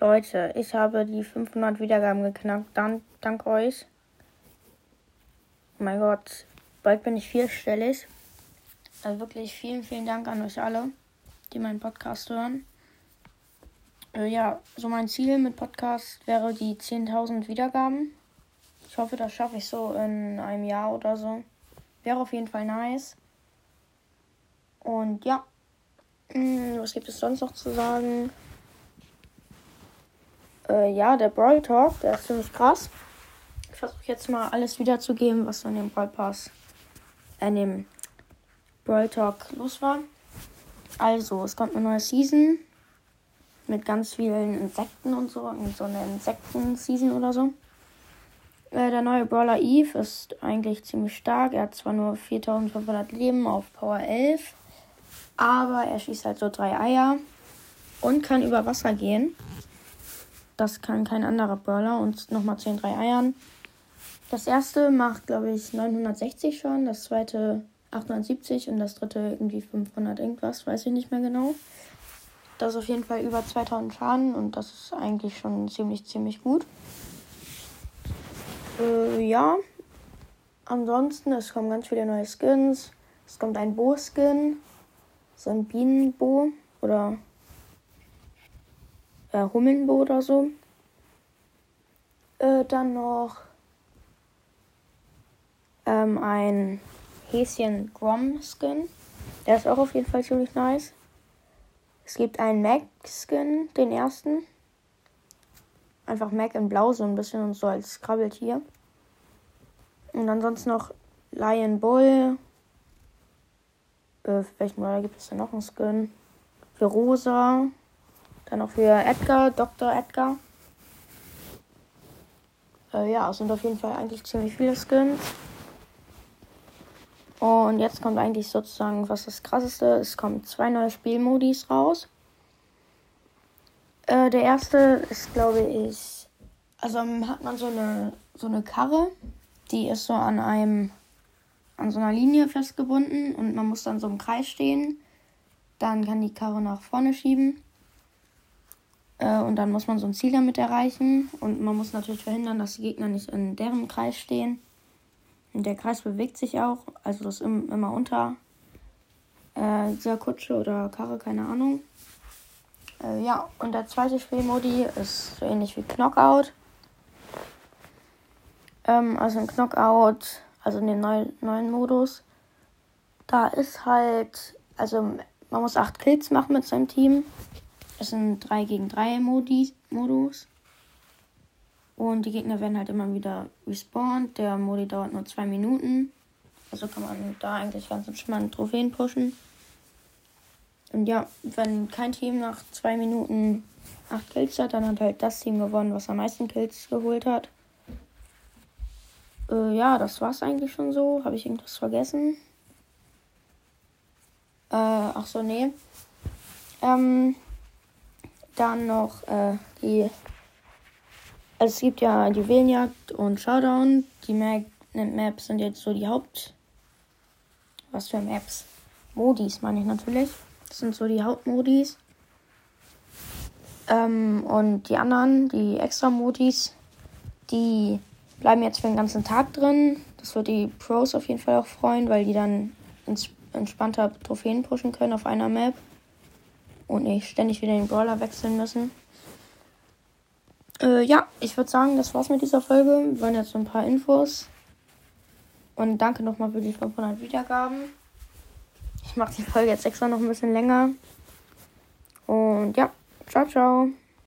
Leute, ich habe die 500 Wiedergaben geknackt. Dann, dank euch. Oh mein Gott, bald bin ich vierstellig. Also wirklich vielen, vielen Dank an euch alle, die meinen Podcast hören. Äh, ja, so mein Ziel mit Podcast wäre die 10.000 Wiedergaben. Ich hoffe, das schaffe ich so in einem Jahr oder so. Wäre auf jeden Fall nice. Und ja, hm, was gibt es sonst noch zu sagen? Äh, ja, der Brawl Talk, der ist ziemlich krass. Ich versuche jetzt mal alles wiederzugeben, was in dem Brawl Pass, äh, in dem Brawl Talk los war. Also, es kommt eine neue Season mit ganz vielen Insekten und so. So eine Insekten-Season oder so. Äh, der neue Brawler Eve ist eigentlich ziemlich stark. Er hat zwar nur 4500 Leben auf Power 11, aber er schießt halt so drei Eier und kann über Wasser gehen. Das kann kein anderer Brawler und nochmal zu den drei Eiern. Das erste macht, glaube ich, 960 schon, das zweite 870 und das dritte irgendwie 500 irgendwas, weiß ich nicht mehr genau. Das ist auf jeden Fall über 2000 Schaden und das ist eigentlich schon ziemlich, ziemlich gut. Äh, ja. Ansonsten, es kommen ganz viele neue Skins. Es kommt ein Bo-Skin. So ein Bienenbo oder äh, Hummelnbo oder so. Äh, dann noch ähm, ein Häschen Grom Skin. Der ist auch auf jeden Fall ziemlich nice. Es gibt einen Mac Skin, den ersten. Einfach Mac in Blau so ein bisschen und so als Krabbeltier. Und ansonsten noch Lion Bull. Äh, welchen Brawler gibt es denn noch einen Skin? Für Rosa. Dann noch für Edgar, Dr. Edgar. Äh, ja, es sind auf jeden Fall eigentlich ziemlich viele Skins. Und jetzt kommt eigentlich sozusagen, was das krasseste, es kommen zwei neue Spielmodis raus. Äh, der erste ist, glaube ich, also hat man so eine, so eine Karre, die ist so an einem, an so einer Linie festgebunden und man muss dann so im Kreis stehen. Dann kann die Karre nach vorne schieben. Äh, und dann muss man so ein Ziel damit erreichen. Und man muss natürlich verhindern, dass die Gegner nicht in deren Kreis stehen. Und der Kreis bewegt sich auch, also das ist immer unter äh, dieser Kutsche oder Karre, keine Ahnung. Äh, ja, und der zweite Spielmodi ist so ähnlich wie Knockout. Ähm, also in Knockout, also in dem neuen, neuen Modus, da ist halt, also man muss acht Kills machen mit seinem Team. Es sind 3 gegen 3 Modi, Modus. Und die Gegner werden halt immer wieder respawned. Der Modi dauert nur zwei Minuten. Also kann man da eigentlich ganz entspannt Trophäen pushen. Und ja, wenn kein Team nach zwei Minuten acht Kills hat, dann hat halt das Team gewonnen, was am meisten Kills geholt hat. Äh, ja, das war's eigentlich schon so. Habe ich irgendwas vergessen? Äh, ach so, nee. Ähm, dann noch äh, die. Also es gibt ja Juwelenjagd und Showdown. Die Maps sind jetzt so die Haupt. Was für Maps? Modis meine ich natürlich. Das sind so die Hauptmodis. Ähm, und die anderen, die Extra-Modis, die bleiben jetzt für den ganzen Tag drin. Das wird die Pros auf jeden Fall auch freuen, weil die dann entspannter Trophäen pushen können auf einer Map. Und nicht ständig wieder den Brawler wechseln müssen. Äh, ja, ich würde sagen, das war's mit dieser Folge. Wir wollen jetzt so ein paar Infos. Und danke nochmal für die 500 Wiedergaben. Ich mache die Folge jetzt extra noch ein bisschen länger. Und ja, ciao, ciao.